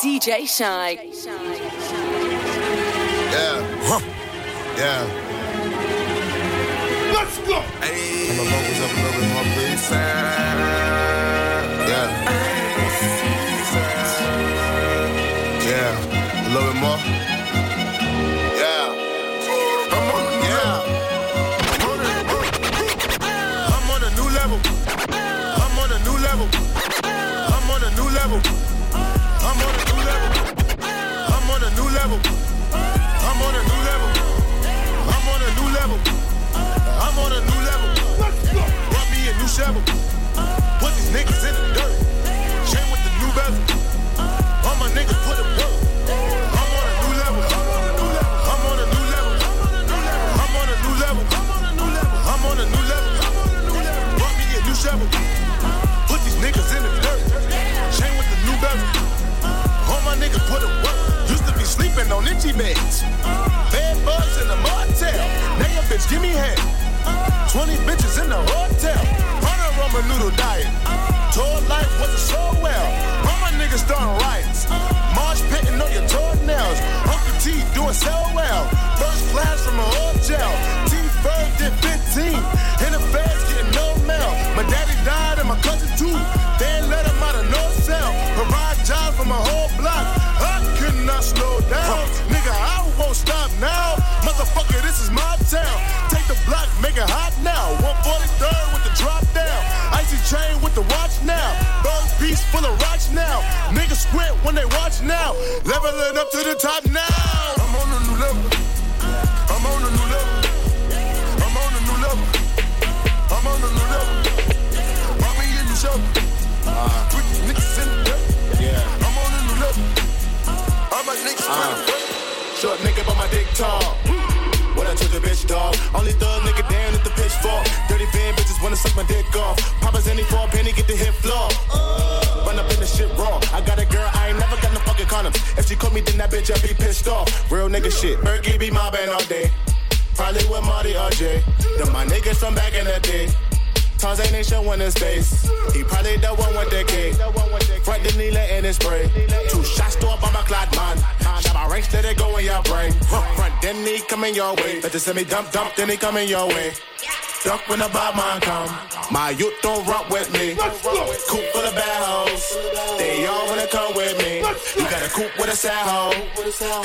DJ Shynn. Yeah. Huh. Yeah. Let's go. Hey. Turn my vocals up a little bit more, please. Yeah. Yeah. A little bit more. Full of rocks now. Niggas squint when they watch now. Leveling up to the top now. I'm on a new level. I'm on a new level. I'm on a new level. I'm on a new level. Brought me in the show. Put these niggas in the dirt. Yeah. I'm on a new level. All my niggas uh. Short nigga, but my dick tall. When I took a bitch, dog. Only thug nigga down at the pitchfork. Dirty van bitches wanna suck my dick off. Papa's any for a penny, get the hit floor. Run up in the shit raw. I got a girl, I ain't never got no fucking condoms. If she caught me, then that bitch, I be pissed off. Real nigga shit. Berkey be mobbing all day. Probably with Marty or Jay. Them my niggas from back in the day. Tons ain't showing his face. He probably the one with the K. Front the knee letting it spray. Two shots to a bomber clad man. Shot my ranks, let it go in your brain. Front then he coming your way. Better send me dump dump, then he coming your way. Duck when the bad man come. My youth don't rock with me. Coop full of bad hoes. They all wanna come with me. You got a coop with a sad hoe.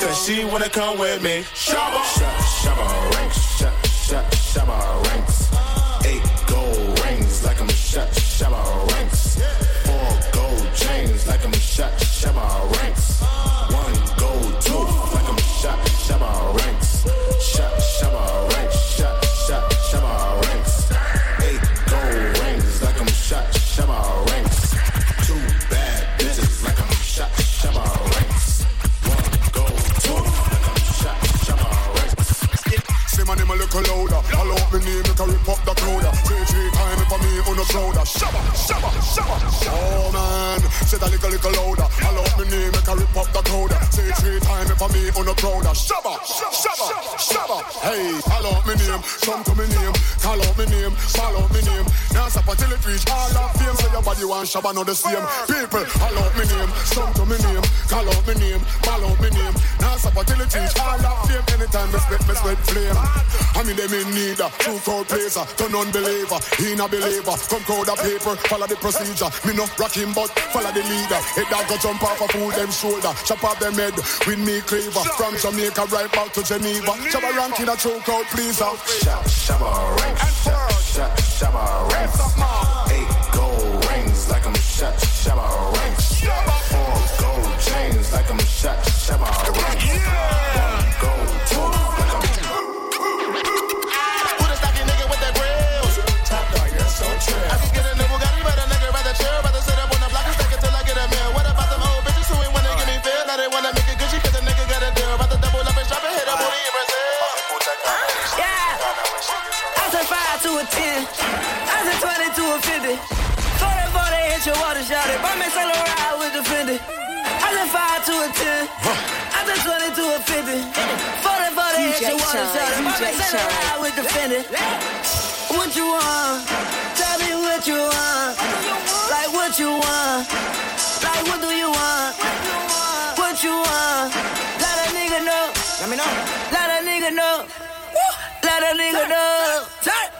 Cause she wanna come with me. Shabba. Shabba ranks. Shabba, shabba ranks. Shabba ranks. Four gold chains like I'm shot. Shabba ranks. Want shabba, not the same. People, call out me name, come to me name. Call out me name, call out me name. Now stop until it reach all of fame. Anytime me spit, me spit flame. I mean them in need a true crowd placer, turn unbeliever, he a believer. Come crowd a paper, follow the procedure. Me no rock him, but follow the leader. Head dog go jump off a fool them shoulder, chop off them head with me cleaver. From Jamaica right back to Geneva, Shabba ranking a true crowd pleaser. Shab, shabba ranks. Shab, shab, shabba ranks. Shot. Shabba ranks. Four gold chains like I'm shot. Shabba ranks. your water shot it. Buy me solo ride with the Fendi. I just five to a ten. I just twenty to a fifty. Forty forty hit your water shot it. Buy me solo ride with the Fendi. What you want? Tell me what you want. Like what you want? Like what do you want? What you want? Let a nigga know. Let me know. Let a nigga know. Let a nigga know. Turn.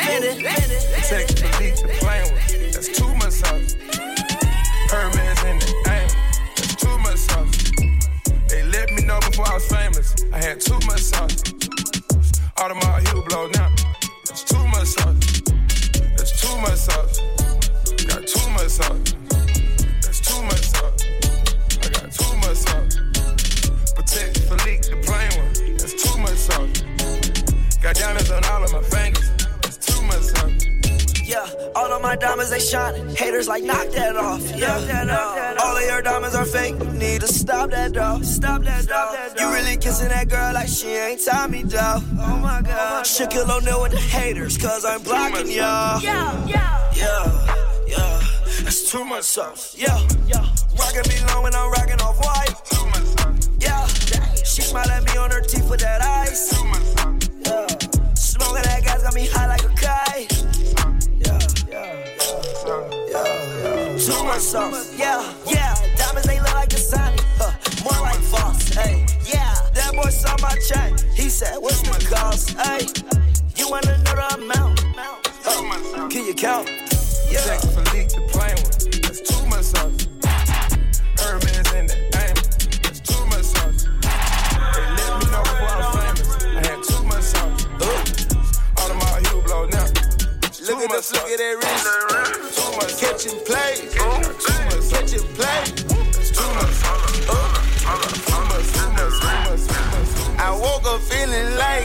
had two massages. Out of my heel blow now. It's two massages. It's two massages. Got two massages. My diamonds they shining. Haters like knock that off. Yeah, all of your diamonds are fake. You need to stop that dog. Stop that dog. You really kissing that girl like she ain't Tommy oh, dog. Oh my god. Shaquille O'Neal with the haters, cause I'm blocking y'all. Yeah, yeah, yeah, yeah. That's too much sauce. Yeah, yeah. Rockin' me long when I'm rockin' off white. Too much sauce. Yeah, she smile at me on her teeth with that ice. Too much sauce. Yeah, smoking that gas got me high like yeah. Too sauce. Yeah, yeah. Diamonds they look like the sun. Huh, more like false. Hey, yeah. That boy saw my check. He said, What's the cost? Hey, you wanna know the amount? Uh, can you count? Yeah. Patek Philippe, the plain one. That's too much sauce. Hermes in the aim. That's too much sauce. They let me know before I was famous. I had too much sauce. Audemars Hublot now. Look at the look at that wrist. Too much sauce. Catching play.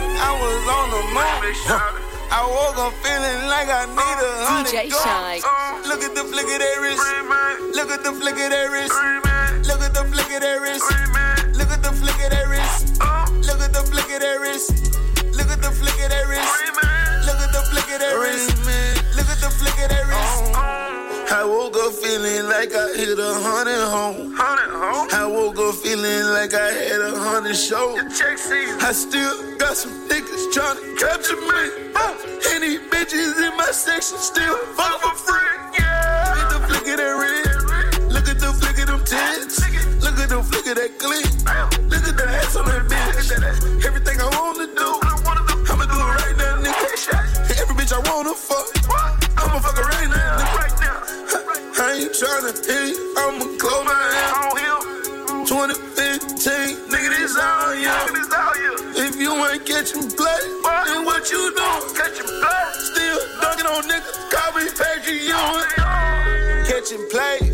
Like I was on the moon. I woke up feeling like I need a oh, hundred DJ guns. Shine. Look at the flick of that wrist. Look at the flick of that wrist. Look at the flick of that wrist. Look at the flick of that wrist. Look at the flick of that wrist. Look at the flick of that wrist. Look at the flick of that wrist. Like I hit a hundred home. I woke up feeling like I had a hundred shows. I still got some niggas trying to capture me. And these bitches in my section still fuck for free. Look at the flick of that red. Look at the flick of them tits. Look at the flick of that clip. Look at the ass on that bitch. Everything I wanna do, I'ma do it right now, nigga. Every bitch I wanna fuck, tryna hit, I'ma close my eyes. 2015, nigga, this all you. If you ain't catching play, then what you doing? Catching play. Still dunking on niggas, call me Ewing. Catching play.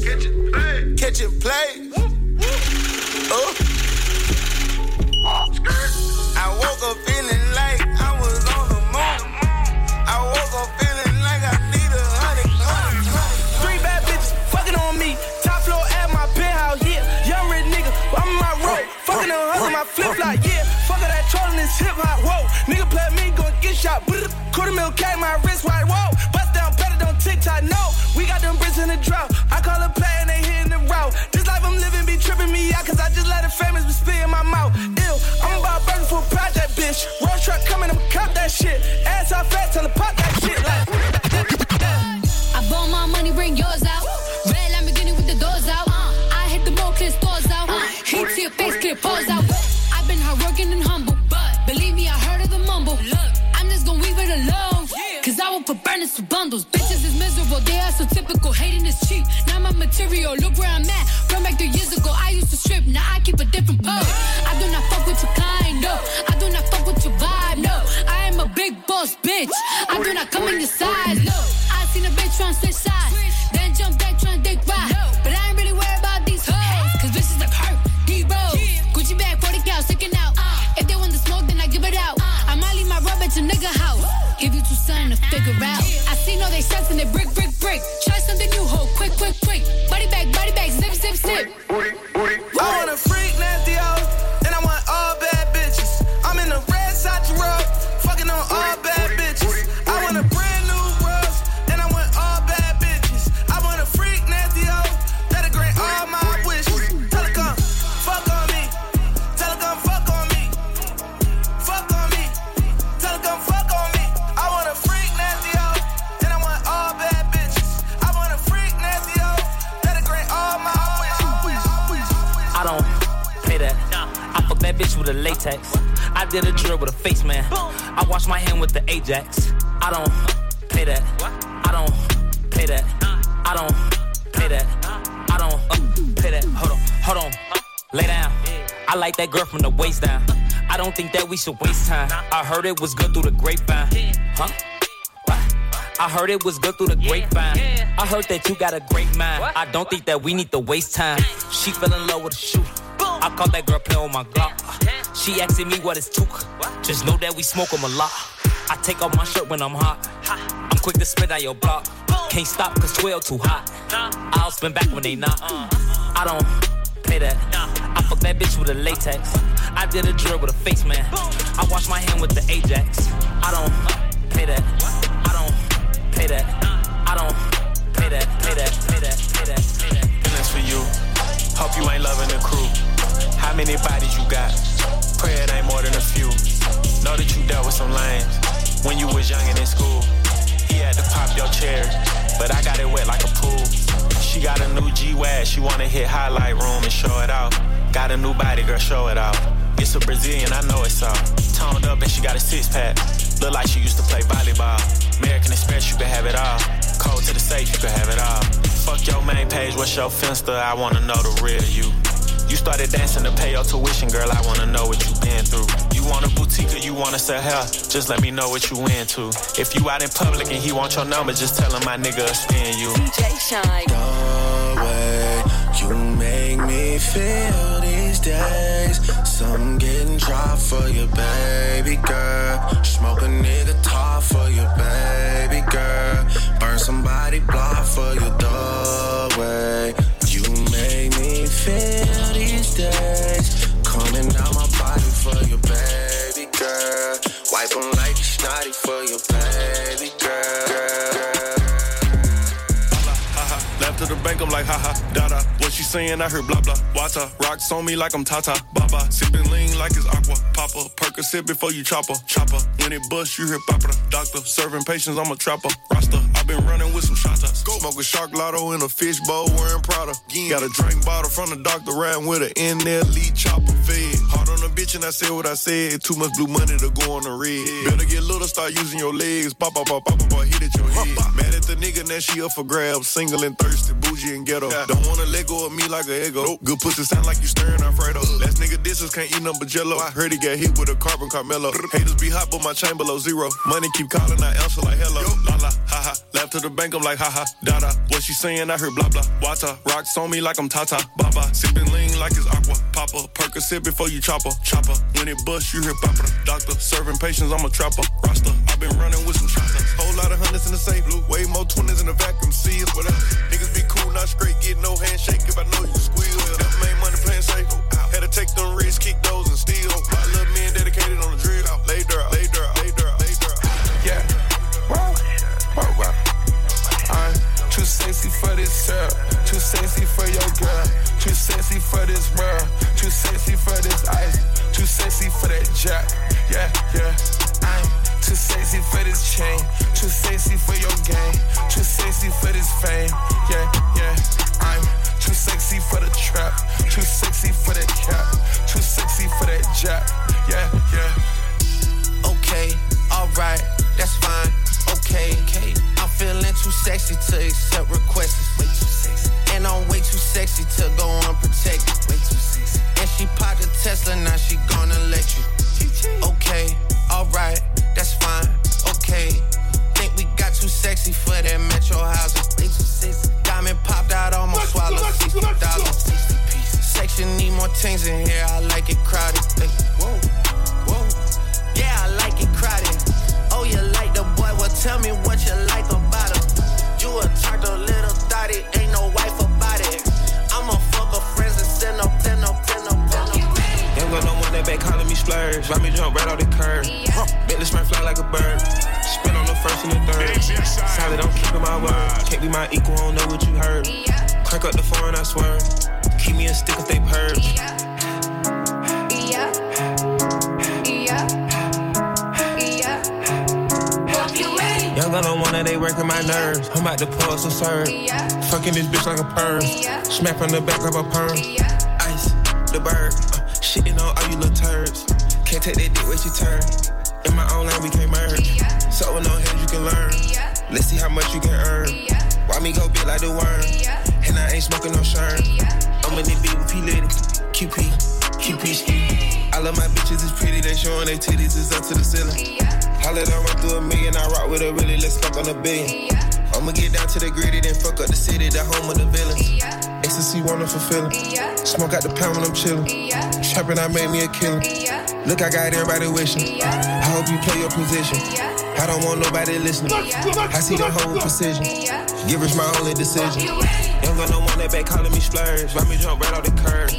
To your pause out. I've been hardworking and humble, but believe me, I heard of the mumble. I'm just gonna leave it alone. Cause I will put burners for bundles. Bitches is miserable, they are so typical. Hating is cheap. Now my material, look where I'm at. From back three years ago, I used to strip, now I keep a different pose. I do not fuck with your kind, no. I do not fuck with your vibe, no. I am a big boss bitch. I do not come in your size, no. I seen a bitch tryna switch sides. Sense and they brick, brick, Ajax. I don't pay that. I don't pay that. I don't pay that. I don't pay that. Hold on, hold on. Lay down. I like that girl from the waist down. I don't think that we should waste time. I heard it was good through the grapevine. Huh? I heard it was good through the grapevine. I heard that you got a great mind. I don't think that we need to waste time. She fell in love with a shooter. I caught that girl playing with my Glock. She asking me what is took. Just know that we smoke 'em a lot. I take off my shirt when I'm hot. I'm quick to spit on your block. Can't stop cause 12 too hot. I'll spin back when they not. Uh-huh. I don't pay that. I fuck that bitch with a latex. I did a drill with a face man. I wash my hand with the Ajax. I don't pay that. I don't pay that. I don't pay that. Pay that. Pay that. Pay that. Pay that. feelings for you. Hope you ain't loving the crew. How many bodies you got? Pray it ain't more than a few. Know that you dealt with some lames when you was young and in school. He had to pop your cherry, but I got it wet like a pool. She got a new G-Wag, she wanna hit highlight room and show it off. Got a new body, girl, show it off. It's a Brazilian, I know it's all. Toned up and she got a six pack. Look like she used to play volleyball. American Express, you can have it all. Code to the safe, you can have it all. Fuck your main page, what's your finsta? I wanna know the real you. You started dancing to pay your tuition, girl. I wanna know what you been through. You want a boutique or you wanna sell hair? Just let me know what you into. If you out in public and he want your number, just tell him my nigga will spin you. DJ Shynn. The way you make me feel these days. Some getting dry for you, baby girl. Smoke a nigga top for you, baby I'm like, haha, dada. What she saying? I heard blah blah. Wata, rocks on me like I'm Tata, Baba. Sipping lean like it's aqua, Papa. Percocet before you chopper, chopper. When it bust, you hear Papa. Doctor, serving patients, I'm a trapper, Rasta. i been running with some shotas. Go smoke a shark lotto in a fish bowl, wearing Prada. Got a drink bottle from the doctor, riding with an in there, lead chopper fed. Hard on a bitch, and I said what I said. Too much blue money to go on the red. Better get little, start using your legs. Pop, pop, pop, pop, pop, hit at your head. Mad at the nigga, now she up for grabs. Single and thirsty, bougie and ghetto. Don't wanna let go of me like a ego. Good pussy sound like you stirring Alfredo. Last nigga disses can't eat number jello. I heard he got hit with a carbon Carmelo. Haters be hot, but my chain below zero. Money keep calling, I answer like hello. La la, ha ha. To the bank, I'm like ha ha. Da. What she saying? I heard blah blah. Wata. Rocks on me like I'm Tata. Baba. Sipping lean like it's aqua. Papa. Percocet before you chopper. Chopper. When it bust, you hear papa. Doctor. Serving patients, I'm a trapper. Rasta. i been running with some shotters. Whole lot of hundreds in the safe. Blue. Way more twenties in the vacuum. See it, whatever. Niggas be cool, not straight. Get no handshake if I know you squeal. Never made money playing safe. Had to take them risks, kick those girl. Too sexy for your girl. Too sexy for this world. Too sexy for this ice. Too sexy for that jack. Yeah, things in here, I like it crowded. Ay, whoa, whoa. Yeah, I like it crowded. Oh, you like the boy? Well, tell me what you like about him. You a charter little thotty, ain't no wife about it. I'ma fuck a friends and send up, send up, send up, send up. Ain't got no one that back calling me splurge. Let me jump right out the curb. Huh. Make the spring fly like a bird. Spin on the first and the third. Solid, I'm keeping my word. Can't be my equal, I don't know what you heard. Crack up the phone, I swear. Keep me a stick if they purge. Young gun on one that they working my nerves. I'm about to pull some serve. Fucking this bitch like a perm. Smack on the back of a perm. Ice, the bird. Uh, shitting on all you little turds. Can't take that dick where you turn. In my own lane, we can't merge. So with no head, you can learn. Let's see how much you can earn. Why me go big like the worm? And I ain't smoking no shirt. I'm in the with P Litty. QP, QP ski. My bitches is pretty, they showing their titties is up to the ceiling. Holla done run through a million, I rock with a really, let's fuck on a billion. I'ma get down to the gritty, then fuck up the city, the home of the villains. Ecstasy, wonderful feeling. Smoke out the pound when I'm chillin'. Trapping, I made me a killer. Look, I got everybody wishing. I hope you play your position. I don't want nobody listening. I see the whole precision. Give us my only decision. Young got no one that back calling me splurge. Ride me jump right off the curb.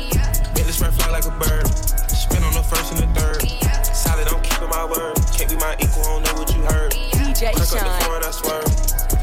Bentley smart fly like a bird. Spin on the first and the third. Solid, I'm keeping my word. Can't be my equal, don't know what you heard. DJ Crack up the Shynn. phone, I swear.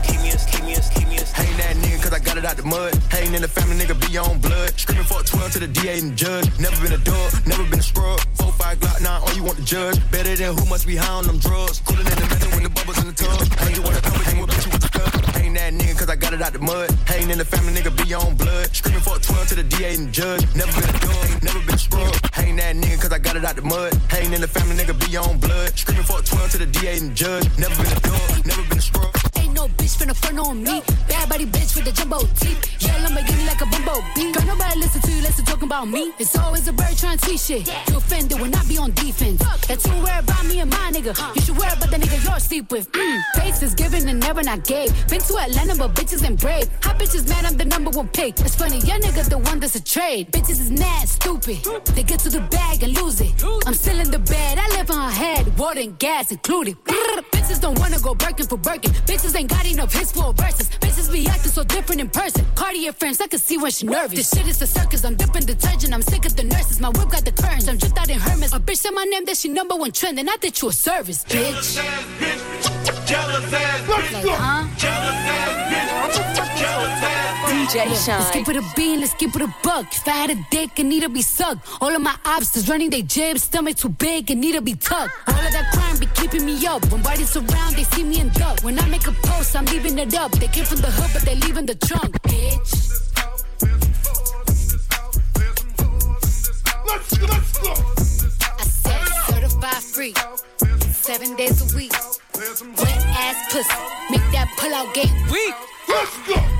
Keep me a, keep me a, keep me a. Ain't that nigga cause I got it out the mud. Hating in the family, nigga be on blood. Screaming for a 12 to the DA and judge. Never been a dog, never been a scrub. 4 5 Glock 9, all you want the judge. Better than who must be high on them drugs. Cooler than the metal when the bubbles in the tub. Ain't you wanna come with you with the club. Ain't that nigga cause I got it out the mud. Hating in the family, nigga be on blood. Screaming for a 12 to the DA and judge. Never been a dog, never been a scrub. Ain't that nigga cause I got it out the mud. Hating in the family, nigga be on blood. Screaming for a 12 to the DA and judge. Never been a dog, never been a scrub. No bitch finna front on me. Bad body bitch with the jumbo teeth. Yeah, Lamborghini like a bumblebee. Girl, nobody listen to you, listen talking about me. It's always a bird trying to teach shit. You offended when I be on defense. That's who worry about me and my nigga. You should worry about the nigga you're sleep with. Mm. Face is given and never not gave. Been to Atlanta, but bitches ain't brave. Hot bitches mad, I'm the number one pick. It's funny, your nigga the one that's a trade. Bitches is mad, stupid. They get to the bag and lose it. I'm still in the bed, I live on her head. Water and gas included. Bitches don't wanna go Birkin for Birkin. Bitches ain't got enough hits for verses. Bitches be acting so different in person. Cartier friends, I can see when she nervous. This shit is a circus, I'm dipping detergent. I'm sick of the nurses. My whip got the curtains. I'm just out in Hermes. A bitch said my name, that she number one trend. And I did you a service, bitch. Jealous ass bitch. Jealous ass bitch. Like, huh? DJ Let's Shynn. keep it a bean, let's keep it a buck. If I had a dick, it need to be sucked. All of my obstacles running they jibs, stomach too big, it need to be tucked. All of that crime be keeping me up. When bodies around, they see me in duck. When I make a post, I'm leaving it up. They came from the hood, but they leaving the trunk, bitch. Let's go. I said certified free, seven days a week. Wet ass pussy, make that pull out game weak. Yeah,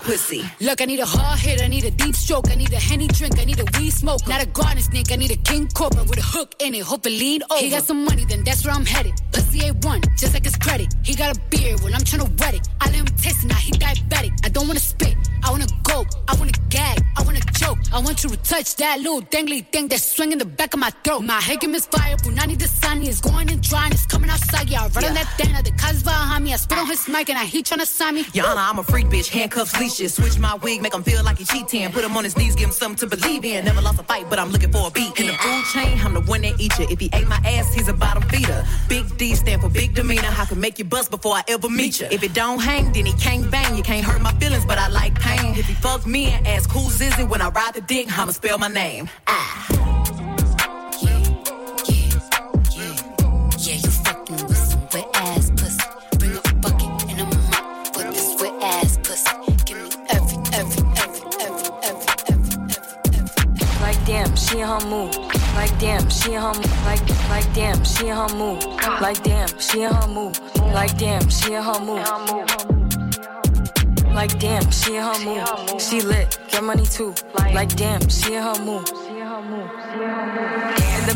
pussy. Look, I need a hard hit, I need a deep stroke, I need a henny drink, I need a weed smoke. Not a garden snake, I need a king cobra with a hook in it. Hope it lean over. He got some money, then that's where I'm headed. Pussy A1, just like his credit. He got a beard, well, I'm trying to wet it. Touch that little dangly thing that's swinging the back of my throat. My head is fire, Punani the sun is going and drying, it's coming outside, yeah. I run on that thing, the cars behind me, I spit on his mic and I he tryna sign me. Yana, I'm a freak bitch, handcuffs, leashes. Switch my wig, make him feel like he cheating. Put him on his knees, give him something to believe in. Never lost a fight, but I'm looking for a beat. In the food chain, I'm the one that eat you. If he ate my ass, he's a bottom feeder. Big D stand for big demeanor. I can make you bust before I ever meet you. If it don't hang, then he can't bang. You can't hurt my feelings, but I like pain. If he fuck me and ask who's is it when I ride the dick, I'ma spell my name. Ah. Yeah, you fucking with some wet ass pussy. Bring a bucket and a mop for this wet ass pussy. Give me every, every, every, every, every, every, every. Like damn, she in her mood. Like damn, she in her mood. Like like damn, she in her mood. Like damn, she in her mood. Like damn, she in her mood. Like damn, she in her mood. She lit, get money too. Like damn, she in her mood. In the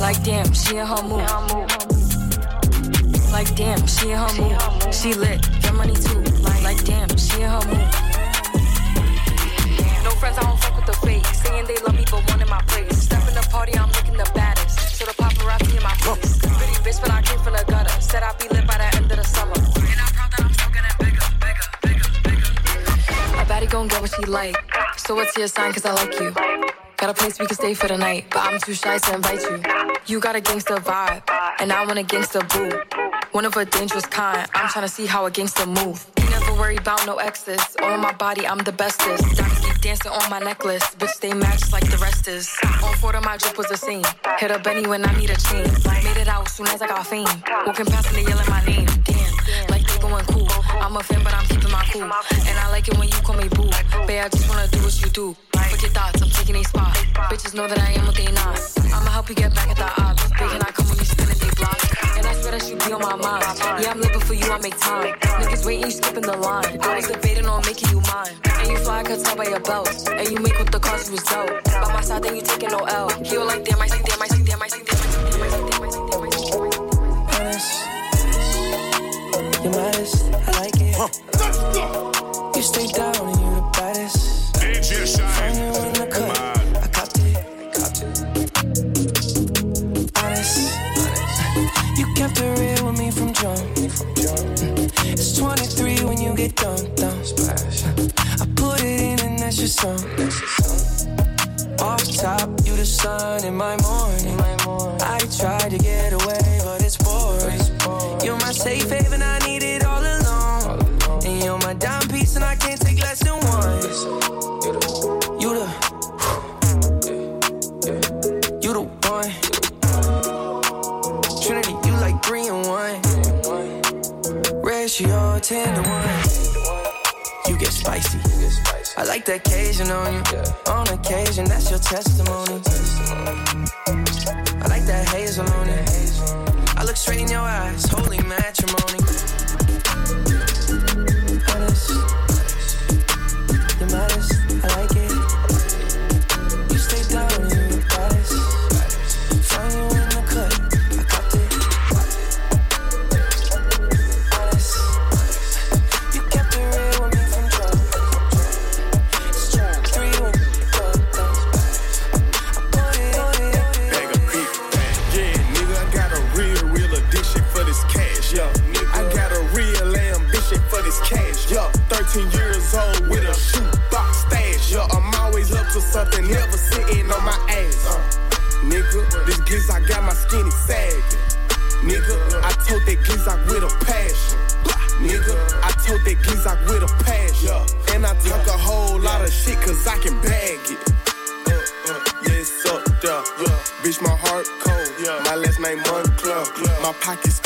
Like, damn, she in her mood. Like, damn, she in her mood. She lit, get money too. Like, damn, she in her mood. No friends, I don't fuck with the fake. Saying they love me, but one in my place. Step in the party, I'm looking the baddest. So the paparazzi in my face. Pretty bitch, but I came from the gutter. Said I'd be lit by the end of the summer. And I'm proud that I'm still getting bigger, bigger, bigger, bigger. A baddie gon' get what she like. So what's your sign? Cause I like you. Got a place we can stay for the night, but I'm too shy to invite you. You got a gangster vibe, and I want a gangster boo. One of a dangerous kind. I'm tryna see how a gangster move. Never worry about no exes. All on my body, I'm the bestest. Diamonds keep dancing on my necklace. Bitch, they match like the rest is. On four of my drip was the same. Hit a Benny when I need a chain. Made it out soon as I got fame. Walking past and they yelling my name. I'm a fan, but I'm keeping my cool. And I like it when you call me boo. Babe, I just wanna do what you do. Fuck your thoughts, I'm taking a spot. Bitches know that I am what they not. I'ma help you get back at the odds. Big and I come when you spinning they block. And I swear that you be on my mind. Yeah, I'm living for you, I make time. Niggas waiting, you skipping the line. I was debating on making you mine. And you fly, I could by your belt. And you make with the cause you was dope. By my side, then you taking no L. All like, damn, I see, damn, I see, damn, I see, damn, I see, damn, I see, damn, I see, damn, I see, damn, I see. Honest, you're modest, I like it. You stay down Huh. You stay down like the occasion on you. Yeah. On occasion, that's your testimony. I like that hazel on it. I look straight in your eyes, holy matrimony. That Gizak with a passion. And I talk a whole lot of shit cause I can bag it. Uh, uh, yes, up there. Yeah. Bitch, my heart cold. My last name Moncler. My pockets